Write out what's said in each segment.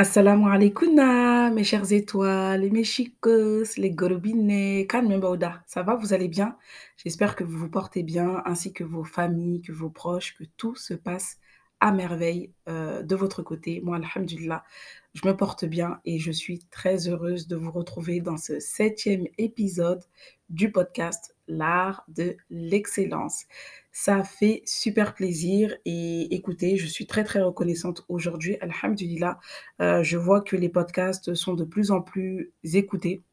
Assalamu alaikum, mes chères étoiles, mes chicos, les gorobinés, calme Bauda. Ça va, vous allez bien? J'espère que vous vous portez bien, ainsi que vos familles, que vos proches, que tout se passe à merveille euh, de votre côté. Moi, alhamdulillah, je me porte bien et je suis très heureuse de vous retrouver dans ce septième épisode du podcast L'art de l'excellence. Ça fait super plaisir et écoutez, je suis très très reconnaissante aujourd'hui. Alhamdulillah, euh, je vois que les podcasts sont de plus en plus écoutés.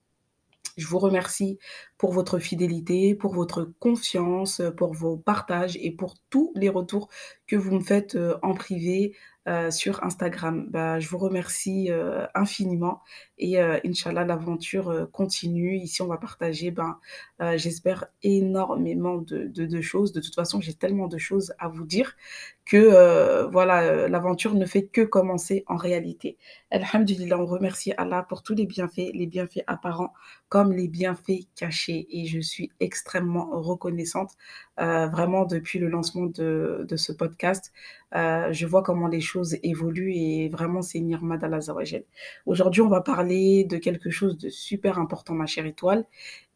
Je vous remercie pour votre fidélité, pour votre confiance, pour vos partages et pour tous les retours que vous me faites euh, en privé, euh, sur Instagram. Bah, je vous remercie euh, infiniment et euh, Inch'Allah, l'aventure continue. Ici, on va partager, ben, j'espère, énormément de, choses. De toute façon, j'ai tellement de choses à vous dire que voilà, l'aventure ne fait que commencer en réalité. Alhamdulillah, on remercie Allah pour tous les bienfaits, les bienfaits apparents comme les bienfaits cachés. Et je suis extrêmement reconnaissante, vraiment, depuis le lancement de ce podcast. Euh, je vois comment les choses évoluent et vraiment c'est Nirmad Zawajel. Aujourd'hui, on va parler de quelque chose de super important, ma chère étoile.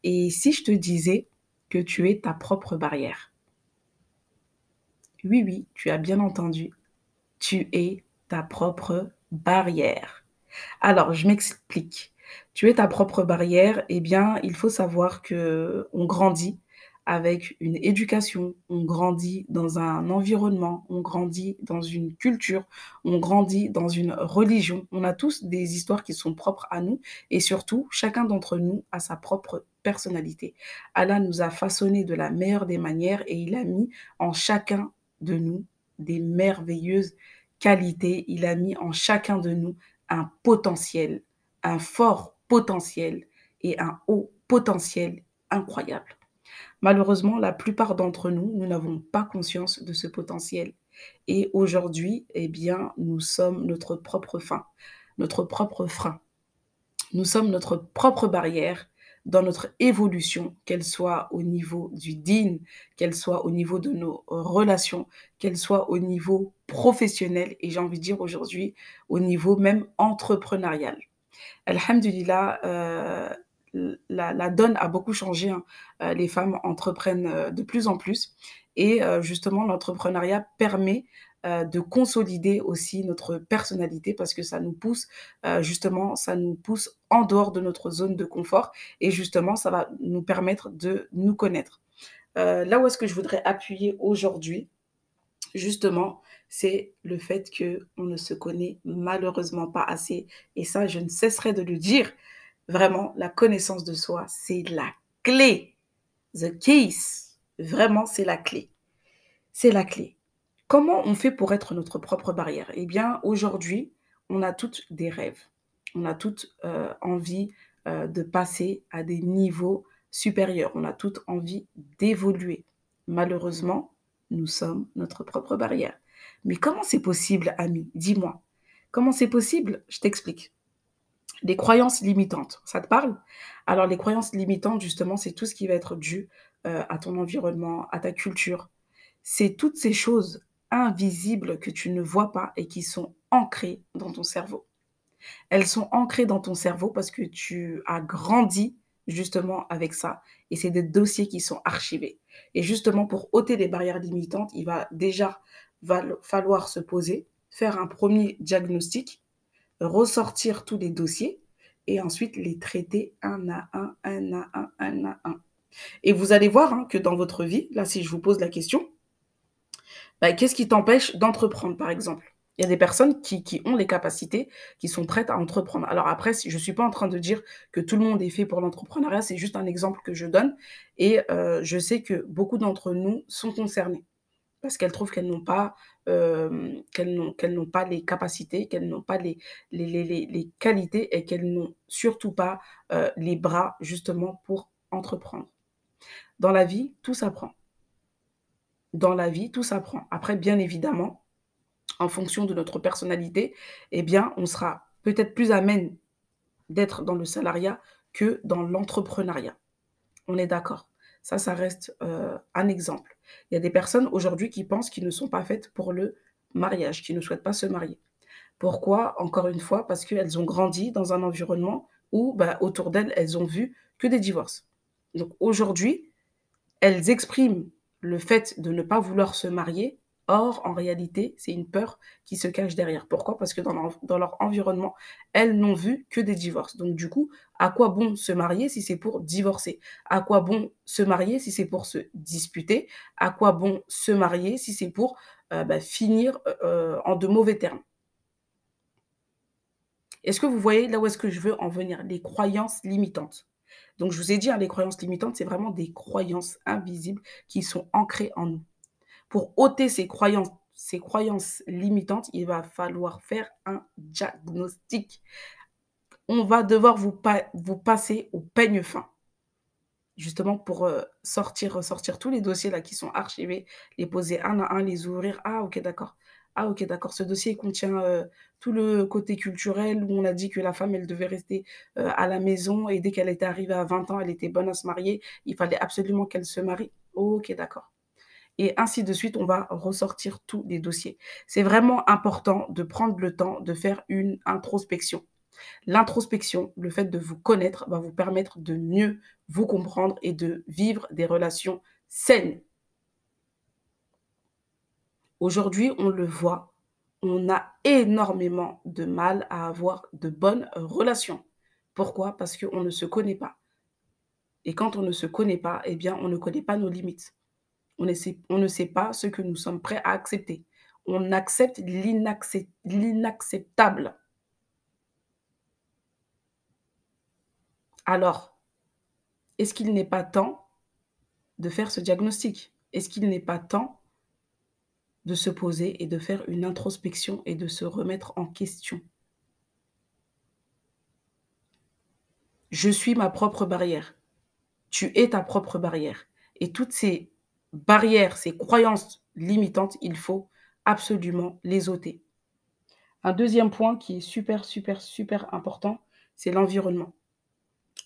Et si je te disais que tu es ta propre barrière? Oui, oui, tu as bien entendu. Tu es ta propre barrière. Alors, je m'explique. Tu es ta propre barrière, eh bien, il faut savoir que on grandit avec une éducation, on grandit dans un environnement, on grandit dans une culture, on grandit dans une religion. On a tous des histoires qui sont propres à nous et surtout, chacun d'entre nous a sa propre personnalité. Allah nous a façonnés de la meilleure des manières et il a mis en chacun de nous des merveilleuses qualités. Il a mis en chacun de nous un potentiel, un fort potentiel et un haut potentiel incroyable. Malheureusement, la plupart d'entre nous, nous n'avons pas conscience de ce potentiel. Et aujourd'hui, eh bien, nous sommes notre propre fin, notre propre frein. Nous sommes notre propre barrière dans notre évolution, qu'elle soit au niveau du din, qu'elle soit au niveau de nos relations, qu'elle soit au niveau professionnel et j'ai envie de dire aujourd'hui au niveau même entrepreneurial. Alhamdulillah, euh, la, donne a beaucoup changé. Hein. Euh, les femmes entreprennent euh, de plus en plus. Et euh, justement, l'entrepreneuriat permet de consolider aussi notre personnalité parce que ça nous pousse, justement, ça nous pousse en dehors de notre zone de confort. Et justement, ça va nous permettre de nous connaître. Là où est-ce que je voudrais appuyer aujourd'hui, justement, c'est le fait que on ne se connaît malheureusement pas assez. Et ça, je ne cesserai de le dire Vraiment, la connaissance de soi, c'est la clé. The keys. Vraiment, c'est la clé. C'est la clé. Comment on fait pour être notre propre barrière? Eh bien, aujourd'hui, on a toutes des rêves. On a toutes euh, envie euh, de passer à des niveaux supérieurs. On a toutes envie d'évoluer. Malheureusement, nous sommes notre propre barrière. Mais comment c'est possible, ami Dis-moi. Comment c'est possible? Je t'explique. Les croyances limitantes, ça te parle? Alors les croyances limitantes, justement, c'est tout ce qui va être dû euh, à ton environnement, à ta culture. C'est toutes ces choses invisibles que tu ne vois pas et qui sont ancrées dans ton cerveau. Elles sont ancrées dans ton cerveau parce que tu as grandi justement avec ça et c'est des dossiers qui sont archivés. Et justement, pour ôter les barrières limitantes, il va déjà falloir se poser, faire un premier diagnostic ressortir tous les dossiers et ensuite les traiter un à un, un à un, un à un. Et vous allez voir hein, que dans votre vie, là, si je vous pose la question, bah, qu'est-ce qui t'empêche d'entreprendre, par exemple? Il y a des personnes qui, ont les capacités, qui sont prêtes à entreprendre. Alors après, je ne suis pas en train de dire que tout le monde est fait pour l'entrepreneuriat, c'est juste un exemple que je donne. Et euh, je sais que beaucoup d'entre nous sont concernés parce qu'elles trouvent qu'elles n'ont pas, euh, pas les capacités, qu'elles n'ont pas les, les, les, les qualités et qu'elles n'ont surtout pas euh, les bras justement pour entreprendre. Dans la vie, tout s'apprend. Dans la vie, tout s'apprend. Après, bien évidemment, en fonction de notre personnalité, eh bien, on sera peut-être plus amène d'être dans le salariat que dans l'entrepreneuriat. On est d'accord. Ça, ça reste euh, un exemple. Il y a des personnes aujourd'hui qui pensent qu'ils ne sont pas faites pour le mariage, qui ne souhaitent pas se marier. Pourquoi? Encore une fois, parce qu'elles ont grandi dans un environnement où, bah, autour d'elles, elles ont vu que des divorces. Donc aujourd'hui, elles expriment le fait de ne pas vouloir se marier Or, en réalité, c'est une peur qui se cache derrière. Pourquoi? Parce que dans leur environnement, elles n'ont vu que des divorces. Donc du coup, à quoi bon se marier si c'est pour divorcer? À quoi bon se marier si c'est pour se disputer? À quoi bon se marier si c'est pour, heu, bah, finir, heu en de mauvais termes? Est-ce que vous voyez là où est-ce que je veux en venir? Les croyances limitantes. Donc je vous ai dit, hein, les croyances limitantes, c'est vraiment des croyances invisibles qui sont ancrées en nous. Pour ôter ces croyances ces croyances limitantes, il va falloir faire un diagnostic. On va devoir vous pa vous passer au peigne fin. Justement pour, heu, sortir tous les dossiers qui sont archivés, les poser un à un, les ouvrir. Ah OK d'accord. Ah OK d'accord, ce dossier contient, heu, tout le côté culturel où on a dit que la femme, elle devait rester, heu, à la maison et dès qu'elle était arrivée à 20 ans, elle était bonne à se marier. Il fallait absolument qu'elle se marie. OK d'accord et ainsi de suite, on va ressortir tous les dossiers. C'est vraiment important de prendre le temps de faire une introspection. L'introspection, le fait de vous connaître, va vous permettre de mieux vous comprendre et de vivre des relations saines. Aujourd'hui, on le voit, on a énormément de mal à avoir de bonnes relations. Pourquoi? Parce qu'on ne se connaît pas. Et quand on ne se connaît pas, eh bien, on ne connaît pas nos limites. On ne sait pas ce que nous sommes prêts à accepter. On accepte l'inacceptable. Alors, est-ce qu'il n'est pas temps de faire ce diagnostic? Est-ce qu'il n'est pas temps de se poser et de faire une introspection et de se remettre en question? Je suis ma propre barrière. Tu es ta propre barrière et toutes ces barrières, ces croyances limitantes, il faut absolument les ôter. Un deuxième point qui est super, super, super important, c'est l'environnement.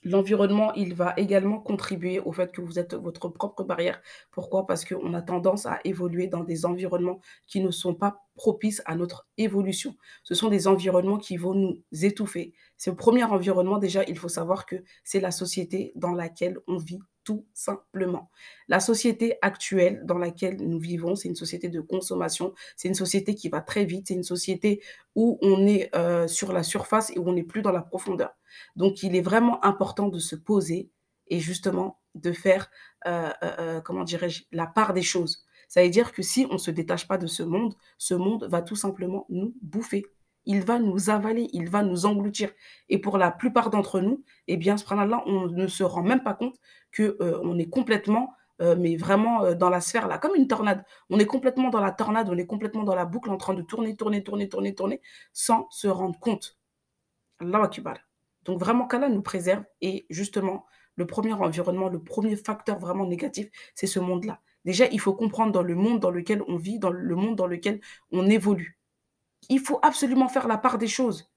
L'environnement, il va également contribuer au fait que vous êtes votre propre barrière. Pourquoi? Parce qu'on a tendance à évoluer dans des environnements qui ne sont pas propices à notre évolution. Ce sont des environnements qui vont nous étouffer. Le premier environnement, déjà, il faut savoir que c'est la société dans laquelle on vit tout simplement. La société actuelle dans laquelle nous vivons, c'est une société de consommation, c'est une société qui va très vite, c'est une société où on est euh, sur la surface et où on n'est plus dans la profondeur. Donc, il est vraiment important de se poser et justement de faire, euh, euh, comment dirais-je, la part des choses. Ça veut dire que si on ne se détache pas de ce monde, ce monde va tout simplement nous bouffer il va nous avaler, il va nous engloutir. Et pour la plupart d'entre nous, eh bien, là on ne se rend même pas compte que euh, est complètement, euh, mais vraiment euh, dans la sphère là, comme une tornade. On est complètement dans la tornade, on est complètement dans la boucle en train de tourner, tourner, tourner, tourner, tourner, sans se rendre compte. Allah Akbar. Donc vraiment qu'Allah nous préserve et justement, le premier environnement, le premier facteur vraiment négatif, c'est ce monde-là. Déjà, il faut comprendre dans le monde dans lequel on vit, dans le monde dans lequel on évolue. Il faut absolument faire la part des choses.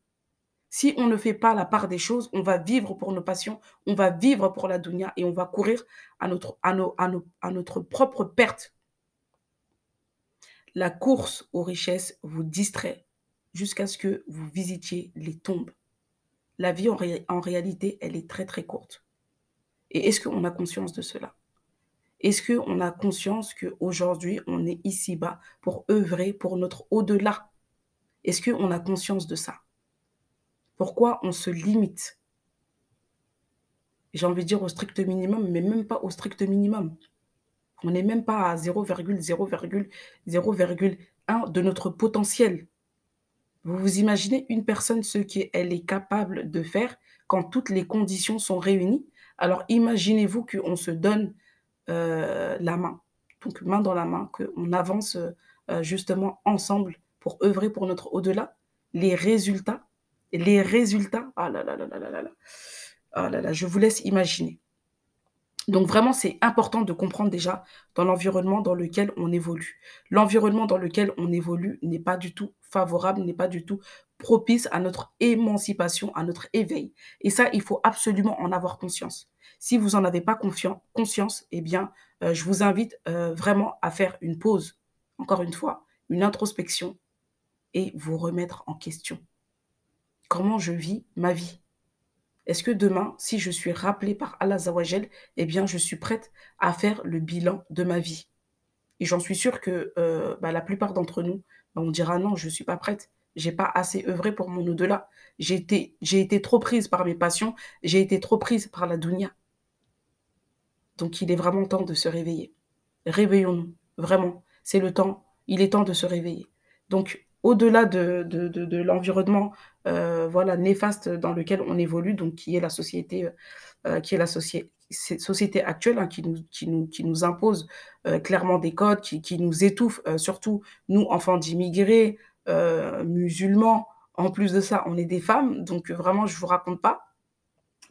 Si on ne fait pas la part des choses, on va vivre pour nos passions, on va vivre pour la dunya et on va courir à notre, propre perte. La course aux richesses vous distrait jusqu'à ce que vous visitiez les tombes. La vie en, en réalité, elle est très très courte. Et est-ce qu'on a conscience de cela? Est-ce qu'on a conscience qu'aujourd'hui, on est ici-bas pour œuvrer pour notre au-delà? Est-ce qu'on a conscience de ça? Pourquoi on se limite? J'ai envie de dire au strict minimum, mais même pas au strict minimum. On n'est même pas à 0,0,0,1 de notre potentiel. Vous vous imaginez une personne ce qu'elle est capable de faire quand toutes les conditions sont réunies? Alors imaginez-vous qu'on se donne euh, la main, donc main dans la main, qu'on avance euh, justement ensemble pour œuvrer pour notre au-delà, les résultats, les résultats, ah là là là là là là, ah là là, je vous laisse imaginer. Donc vraiment, c'est important de comprendre déjà dans l'environnement dans lequel on évolue. L'environnement dans lequel on évolue n'est pas du tout favorable, n'est pas du tout propice à notre émancipation, à notre éveil. Et ça, il faut absolument en avoir conscience. Si vous n'en avez pas conscience, eh bien, euh, je vous invite euh, vraiment à faire une pause, encore une fois, une introspection, et vous remettre en question. Comment je vis ma vie? Est-ce que demain, si je suis rappelée par Allah Zawajel, eh bien, je suis prête à faire le bilan de ma vie? Et j'en suis sûre que euh, bah, la plupart d'entre nous, bah, on dira non, je ne suis pas prête. J'ai pas assez œuvré pour mon au-delà. J'ai été, j'ai été trop prise par mes passions. J'ai été trop prise par la dunya. Donc, il est vraiment temps de se réveiller. Réveillons-nous. Vraiment. C'est le temps. Il est temps de se réveiller. Donc, au-delà de, de, de, l'environnement euh, voilà, néfaste dans lequel on évolue, donc qui est la société, euh, euh, qui est la société, société actuelle hein, qui, nous, qui, nous, qui nous impose clairement des codes, qui, qui nous étouffe, surtout nous, enfants d'immigrés, musulmans. En plus de ça, on est des femmes, donc vraiment, je ne vous raconte pas.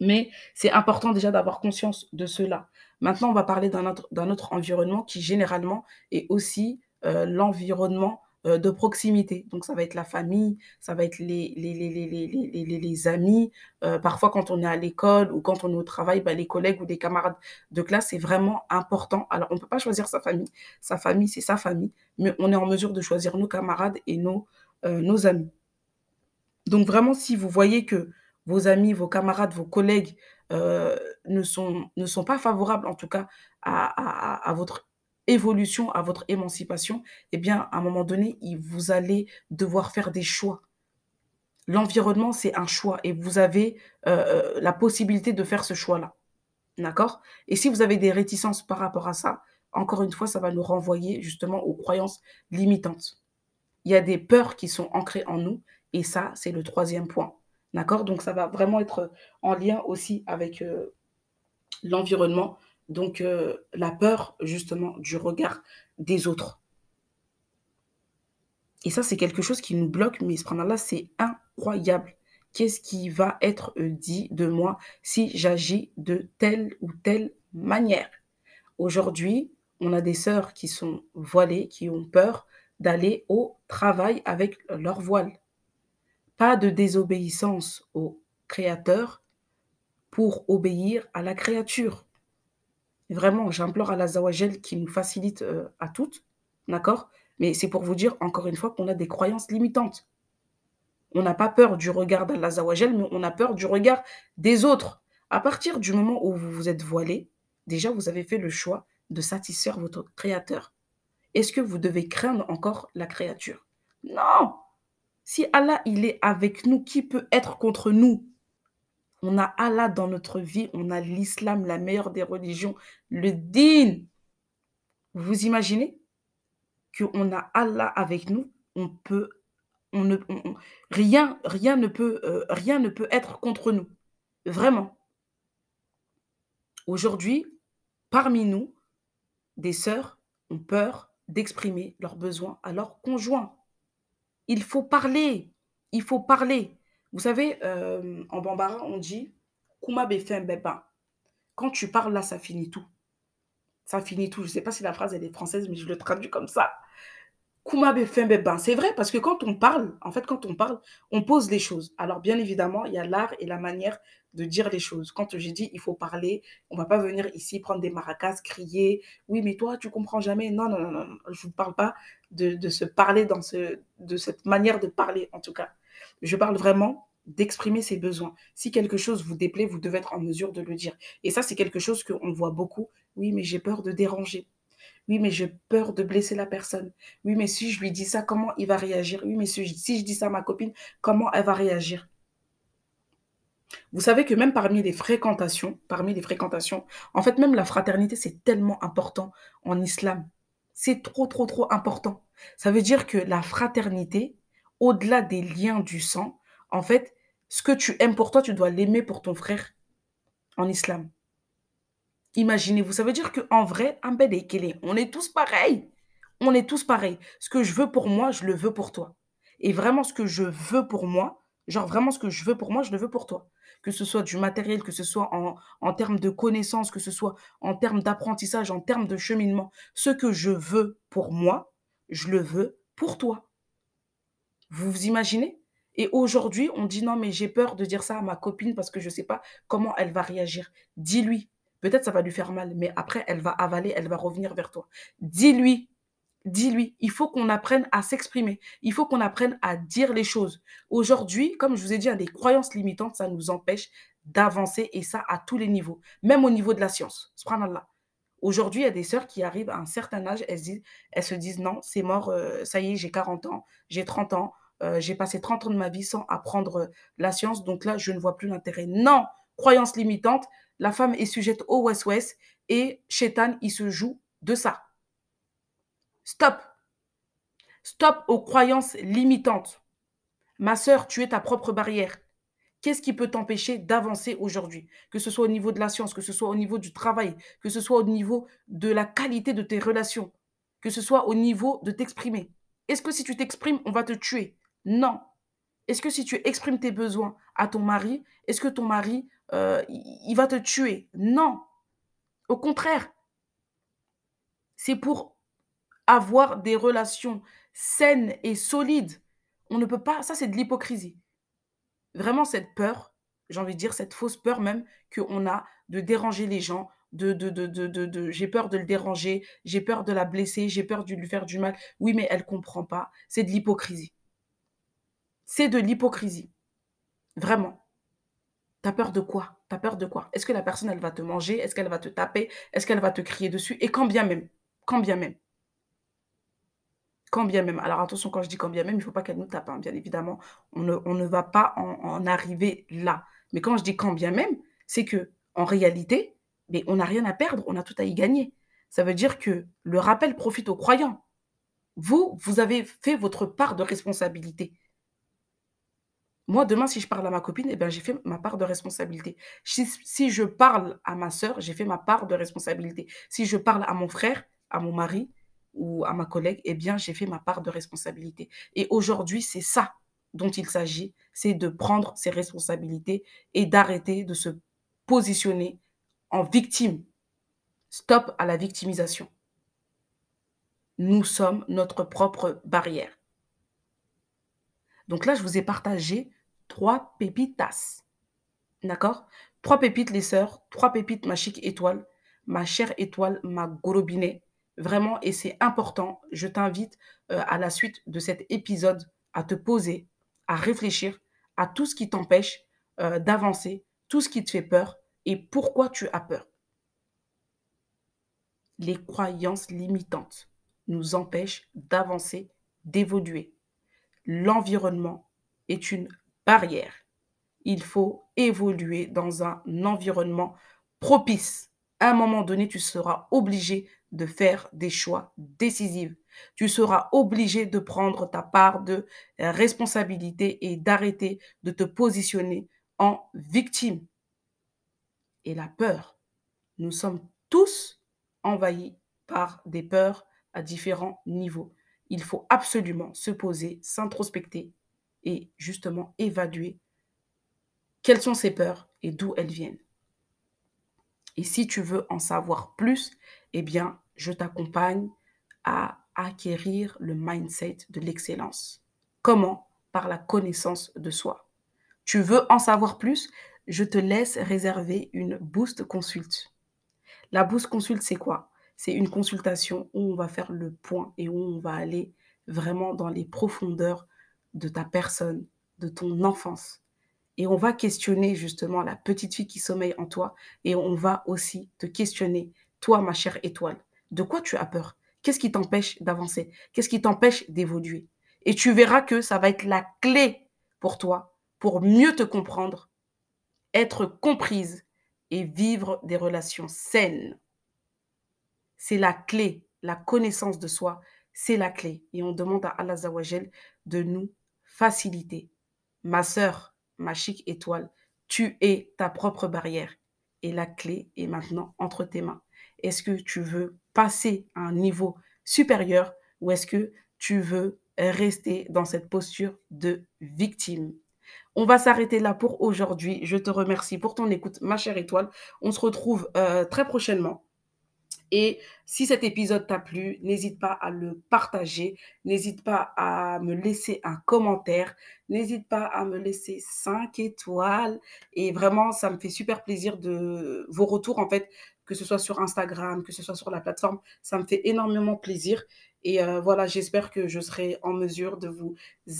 Mais c'est important déjà d'avoir conscience de cela. Maintenant, on va parler d'un autre, autre environnement qui généralement est aussi l'environnement euh, de proximité. Donc, ça va être la famille, ça va être les, amis. Euh, parfois, quand on est à l'école ou quand on est au travail, bah, les collègues ou des camarades de classe, c'est vraiment important. Alors, on ne peut pas choisir sa famille. Sa famille, c'est sa famille. Mais on est en mesure de choisir nos camarades et nos, euh, amis. Donc, vraiment, si vous voyez que vos amis, vos camarades, vos collègues ne, sont, ne sont pas favorables, en tout cas, à, à, à votre évolution, à votre émancipation, eh bien, à un moment donné, vous allez devoir faire des choix. L'environnement, c'est un choix et vous avez euh, euh, la possibilité de faire ce choix-là. D'accord? Et si vous avez des réticences par rapport à ça, encore une fois, ça va nous renvoyer justement aux croyances limitantes. Il y a des peurs qui sont ancrées en nous et ça, c'est le troisième point. D'accord? Donc, ça va vraiment être en lien aussi avec euh, l'environnement donc, euh, la peur, justement, du regard des autres. Et ça, c'est quelque chose qui nous bloque, mais là, c'est incroyable. Qu'est-ce qui va être euh, dit de moi si j'agis de telle ou telle manière? Aujourd'hui, on a des sœurs qui sont voilées, qui ont peur d'aller au travail avec leur voile. Pas de désobéissance au Créateur pour obéir à la créature. Vraiment, j'implore Allah Zawajel qui nous facilite euh, à toutes, d'accord? Mais c'est pour vous dire, encore une fois, qu'on a des croyances limitantes. On n'a pas peur du regard d'Allah Zawajel, mais on a peur du regard des autres. À partir du moment où vous vous êtes voilé, déjà, vous avez fait le choix de satisfaire votre créateur. Est-ce que vous devez craindre encore la créature? Non Si Allah, il est avec nous, qui peut être contre nous? On a Allah dans notre vie, on a l'islam, la meilleure des religions, le din. Vous imaginez qu'on a Allah avec nous, on peut, on ne, rien, rien ne peut, euh, rien ne peut être contre nous, vraiment. Aujourd'hui, parmi nous, des sœurs ont peur d'exprimer leurs besoins à leurs conjoints. Il faut parler, il faut parler. Vous savez, euh, en bambara, on dit Kuma beba. Quand tu parles là, ça finit tout. Ça finit tout. Je ne sais pas si la phrase elle est française, mais je le traduis comme ça. Kuma beba. C'est vrai parce que quand on parle, en fait, quand on parle, on pose les choses. Alors, bien évidemment, il y a l'art et la manière de dire les choses. Quand j'ai dit il faut parler, on ne va pas venir ici prendre des maracas, crier. Oui, mais toi, tu comprends jamais. Non, non, non, non. Je ne vous parle pas de, de se parler dans ce, de cette manière de parler, en tout cas. Je parle vraiment d'exprimer ses besoins. Si quelque chose vous déplaît, vous devez être en mesure de le dire. Et ça, c'est quelque chose qu'on voit beaucoup. Oui, mais j'ai peur de déranger. Oui, mais j'ai peur de blesser la personne. Oui, mais si je lui dis ça, comment il va réagir? Oui, mais si je, dis ça à ma copine, comment elle va réagir? Vous savez que même parmi les fréquentations, parmi les fréquentations, en fait, même la fraternité, c'est tellement important en islam. C'est trop, trop, trop important. Ça veut dire que la fraternité, au-delà des liens du sang, en fait, ce que tu aimes pour toi, tu dois l'aimer pour ton frère en islam. Imaginez-vous, ça veut dire qu'en vrai, on est tous pareils. On est tous pareils. Ce que je veux pour moi, je le veux pour toi. Et vraiment, ce que je veux pour moi, genre vraiment ce que je veux pour moi, je le veux pour toi. Que ce soit du matériel, que ce soit en, en termes de connaissances, que ce soit en termes d'apprentissage, en termes de cheminement. Ce que je veux pour moi, je le veux pour toi. Vous vous imaginez? Et aujourd'hui, on dit non, mais j'ai peur de dire ça à ma copine parce que je ne sais pas comment elle va réagir. Dis-lui. Peut-être ça va lui faire mal, mais après, elle va avaler, elle va revenir vers toi. Dis-lui. dis-lui. Il faut qu'on apprenne à s'exprimer. Il faut qu'on apprenne à dire les choses. Aujourd'hui, comme je vous ai dit, des croyances limitantes, ça nous empêche d'avancer et ça à tous les niveaux, même au niveau de la science. Subhanallah. Aujourd'hui, il y a des sœurs qui arrivent à un certain âge, elles se disent non, c'est mort, euh, ça y est, j'ai 40 ans, j'ai 30 ans, euh, j'ai passé 30 ans de ma vie sans apprendre la science, donc là, je ne vois plus l'intérêt. Non, croyance limitante, la femme est sujette au West-West et Shaitan, il se joue de ça. Stop. Stop aux croyances limitantes. Ma sœur, tu es ta propre barrière. Qu'est-ce qui peut t'empêcher d'avancer aujourd'hui? Que ce soit au niveau de la science, que ce soit au niveau du travail, que ce soit au niveau de la qualité de tes relations, que ce soit au niveau de t'exprimer. Est-ce que si tu t'exprimes, on va te tuer? Non. Est-ce que si tu exprimes tes besoins à ton mari, est-ce que ton mari, euh, il va te tuer? Non. Au contraire, c'est pour avoir des relations saines et solides. On ne peut pas, ça c'est de l'hypocrisie vraiment cette peur, j'ai envie de dire cette fausse peur même qu'on a de déranger les gens, de, de, de, de, de, j'ai peur de le déranger, j'ai peur de la blesser, j'ai peur de lui faire du mal. Oui, mais elle comprend pas. C'est de l'hypocrisie. C'est de l'hypocrisie. Vraiment. T'as peur de quoi? T'as peur de quoi? Est-ce que la personne, elle va te manger? Est-ce qu'elle va te taper? Est-ce qu'elle va te crier dessus? Et quand bien même, quand bien même, quand bien même, alors attention, quand je dis quand bien même, il ne faut pas qu'elle nous tape, hein, bien évidemment, on ne, va pas en, arriver là. Mais quand je dis quand bien même, c'est que en réalité, mais on n'a rien à perdre, on a tout à y gagner. Ça veut dire que le rappel profite aux croyants. Vous, vous avez fait votre part de responsabilité. Moi, demain, si je parle à ma copine, eh ben, j'ai fait ma part de responsabilité. Si, si je parle à ma soeur, j'ai fait ma part de responsabilité. Si je parle à mon frère, à mon mari, ou à ma collègue, eh bien, j'ai fait ma part de responsabilité. Et aujourd'hui, c'est ça dont il s'agit, c'est de prendre ses responsabilités et d'arrêter de se positionner en victime. Stop à la victimisation. Nous sommes notre propre barrière. Donc là, je vous ai partagé trois pépitas. D'accord? Trois pépites, les sœurs. Trois pépites, ma chic étoile. Ma chère étoile, ma gorobinet. Vraiment, et c'est important, je t'invite euh, à la suite de cet épisode à te poser, à réfléchir à tout ce qui t'empêche euh, d'avancer, tout ce qui te fait peur et pourquoi tu as peur. Les croyances limitantes nous empêchent d'avancer, d'évoluer. L'environnement est une barrière. Il faut évoluer dans un environnement propice. À un moment donné, tu seras obligé de faire des choix décisifs. Tu seras obligé de prendre ta part de responsabilité et d'arrêter de te positionner en victime. Et la peur, nous sommes tous envahis par des peurs à différents niveaux. Il faut absolument se poser, s'introspecter et justement évaluer quelles sont ces peurs et d'où elles viennent. Et si tu veux en savoir plus, eh bien, je t'accompagne à acquérir le mindset de l'excellence. Comment? Par la connaissance de soi. Tu veux en savoir plus? Je te laisse réserver une Boost Consult. La Boost Consult, c'est quoi? C'est une consultation où on va faire le point et où on va aller vraiment dans les profondeurs de ta personne, de ton enfance, et on va questionner justement la petite fille qui sommeille en toi et on va aussi te questionner, toi ma chère étoile, de quoi tu as peur? Qu'est-ce qui t'empêche d'avancer? Qu'est-ce qui t'empêche d'évoluer? Et tu verras que ça va être la clé pour toi, pour mieux te comprendre, être comprise et vivre des relations saines. C'est la clé, la connaissance de soi, c'est la clé. Et on demande à Allah Zawajel de nous faciliter. Ma sœur, ma chic étoile, tu es ta propre barrière et la clé est maintenant entre tes mains. Est-ce que tu veux passer à un niveau supérieur ou est-ce que tu veux rester dans cette posture de victime? On va s'arrêter là pour aujourd'hui. Je te remercie pour ton écoute, ma chère étoile. On se retrouve euh, très prochainement et si cet épisode t'a plu, n'hésite pas à le partager, n'hésite pas à me laisser un commentaire, n'hésite pas à me laisser 5 étoiles. Et vraiment, ça me fait super plaisir de vos retours, en fait, que ce soit sur Instagram, que ce soit sur la plateforme. Ça me fait énormément plaisir. et heu, voilà, j'espère que je serai en mesure de vous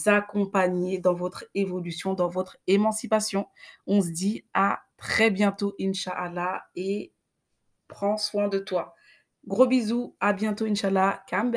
accompagner dans votre évolution, dans votre émancipation. On se dit à très bientôt, inch'Allah et prends soin de toi. Gros bisous, à bientôt, inch'Allah. Kambe.